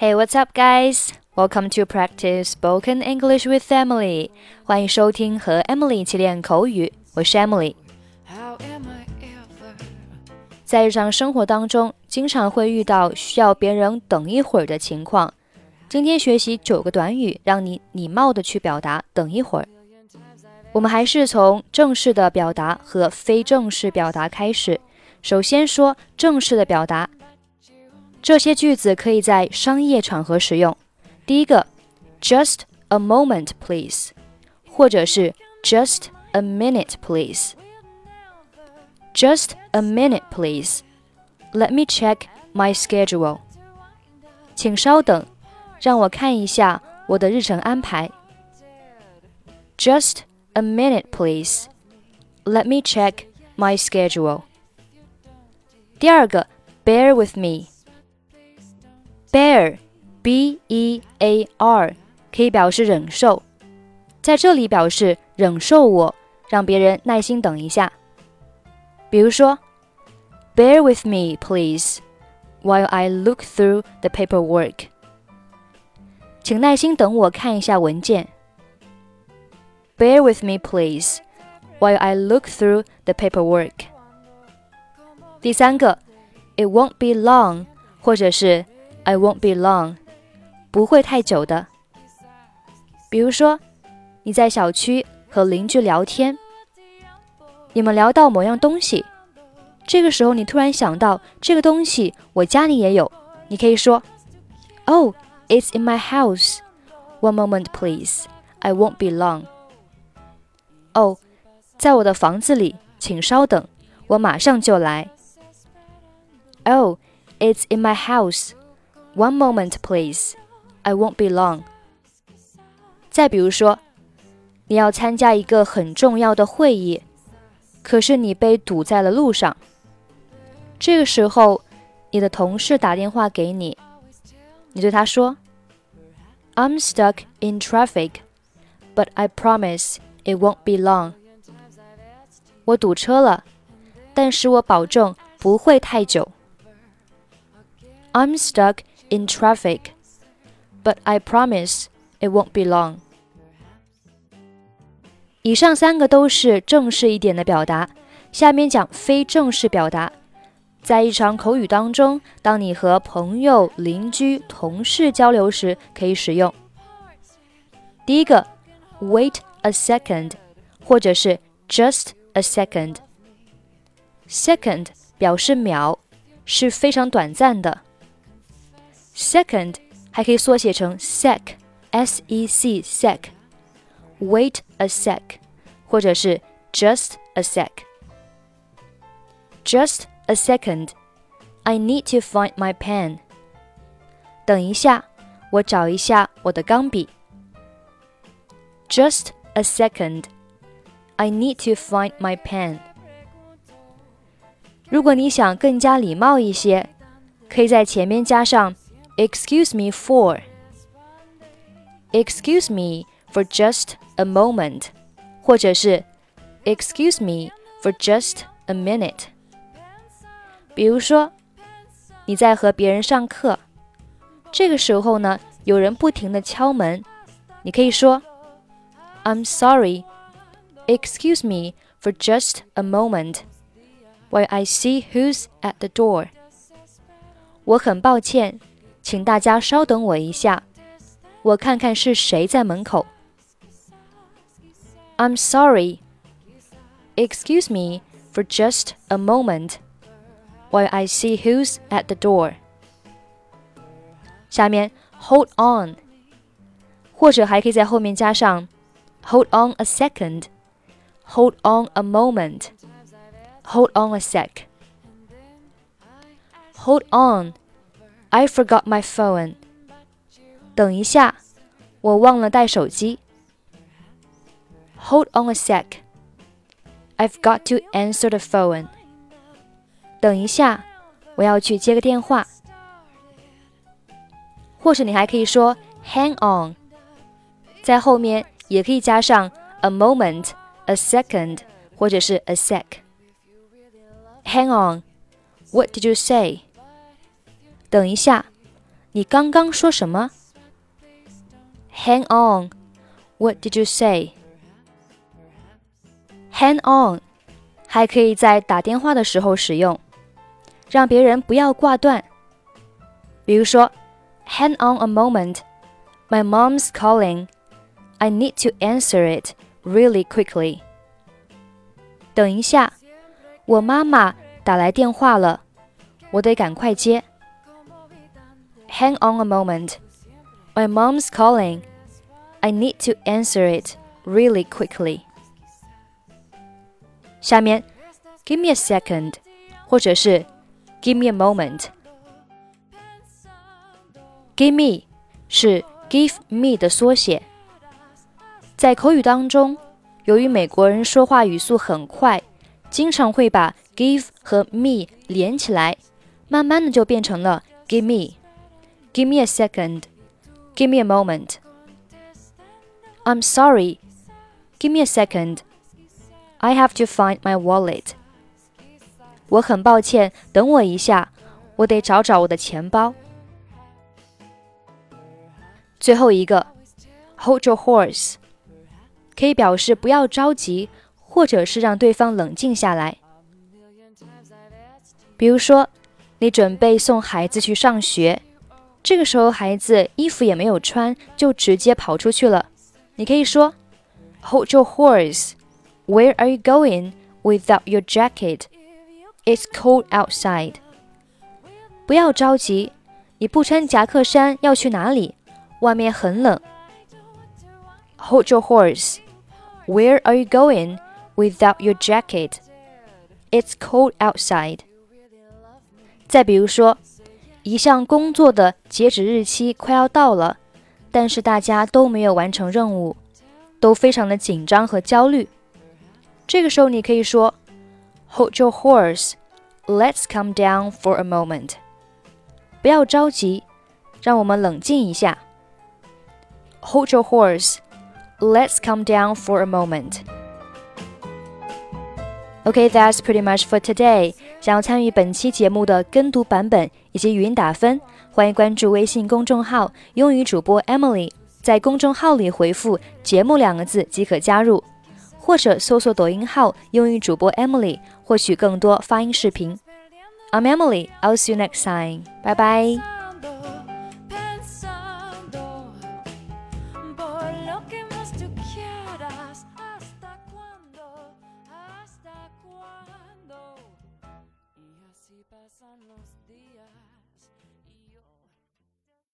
Hey, what's up, guys? Welcome to practice spoken English with Emily. 欢迎收听和 Emily 一起练口语，我是 Emily。在日常生活当中，经常会遇到需要别人等一会儿的情况。今天学习九个短语，让你礼貌的去表达“等一会儿”。我们还是从正式的表达和非正式表达开始。首先说正式的表达。这些句子可以在商业场合使用。第一个，Just a moment, please，或者是 Just a minute, please。Just a minute, please. Let me check my schedule. 请稍等，让我看一下我的日程安排。Just a minute, please. Let me check my schedule. 第二个，Bear with me. Bear, B-E-A-R，可以表示忍受，在这里表示忍受我，让别人耐心等一下。比如说，Bear with me, please, while I look through the paperwork。请耐心等我看一下文件。Bear with me, please, while I look through the paperwork。第三个，It won't be long，或者是 I won't be long，不会太久的。比如说，你在小区和邻居聊天，你们聊到某样东西，这个时候你突然想到这个东西我家里也有，你可以说，Oh, it's in my house. One moment, please. I won't be long. 哦，在我的房子里，请稍等，我马上就来。Oh, it's in my house. One moment, please. I won't be long. 再比如说，你要参加一个很重要的会议，可是你被堵在了路上。这个时候，你的同事打电话给你，你对他说：“I'm stuck in traffic, but I promise it won't be long.” 我堵车了，但是我保证不会太久。I'm stuck in traffic, but I promise it won't be long. 以上三个都是正式一点的表达，下面讲非正式表达。在日常口语当中，当你和朋友、邻居、同事交流时，可以使用。第一个，wait a second，或者是 just a second。second 表示秒，是非常短暂的。Second 还可以缩写成 sec，s e c sec。Wait a sec，或者是 just a sec。Just a second. I need to find my pen. 等一下，我找一下我的钢笔。Just a second. I need to find my pen. 如果你想更加礼貌一些，可以在前面加上 excuse me for. Excuse me for just a moment，或者是 excuse me for just a minute。比如说，你在和别人上课，这个时候呢，有人不停的敲门，你可以说，I'm sorry, excuse me for just a moment, while I see who's at the door。我很抱歉， 请大家稍等我一下，我看看是谁在门口。I'm sorry, excuse me for just a moment while I see who's at the door. 下面 hold on，或者还可以在后面加上 hold on a second, hold on a moment, hold on a sec. Hold on, I forgot my phone. 等一下，我忘了带手机。Hold on a sec. I've got to answer the phone. 等一下，我要去接个电话。或者你还可以说 hang on，在后面也可以加上 a moment、a second 或者是 a sec。Hang on, what did you say? 等一下，你刚刚说什么？Hang on. What did you say? Hang on 还可以在打电话的时候使用，让别人不要挂断。比如说，Hang on a moment. My mom's calling. I need to answer it really quickly. 等一下，我妈妈打来电话了，我得赶快接。Hang on a moment. My mom's calling. I need to answer it really quickly. 下面，Give me a second，或者是 Give me a moment。Gimme 是 Give me 的缩写。在口语当中，由于美国人说话语速很快，经常会把 give 和 me 连起来，慢慢的就变成了 Gimme。Give me a second. Give me a moment. I'm sorry. Give me a second. I have to find my wallet. 我很抱歉，等我一下，我得找找我的钱包。最后一个，hold your horse，可以表示不要着急，或者是让对方冷静下来。比如说，你准备送孩子去上学，这个时候孩子衣服也没有穿，就直接跑出去了。你可以说，Hold your horse. Where are you going without your jacket? It's cold outside. 不要着急，你不穿夹克衫要去哪里？外面很冷。Hold your horse. Where are you going without your jacket? It's cold outside. 再比如说， 一项工作的截止日期快要到了，但是大家都没有完成任务，都非常的紧张和焦虑。这个时候你可以说，Hold your horse. Let's calm down for a moment. 不要着急，让我们冷静一下。Hold your horse. Let's calm down for a moment. ”OK, that's pretty much for today. 想要参与本期节目的跟读版本以及语音打分，欢迎关注微信公众号“英语主播 Emily”。在公众号里回复“节目”两个字即可加入，或者搜索抖音号“英语主播 Emily” 获取更多发音视频。I'm Emily. I'll see you next time. Bye bye.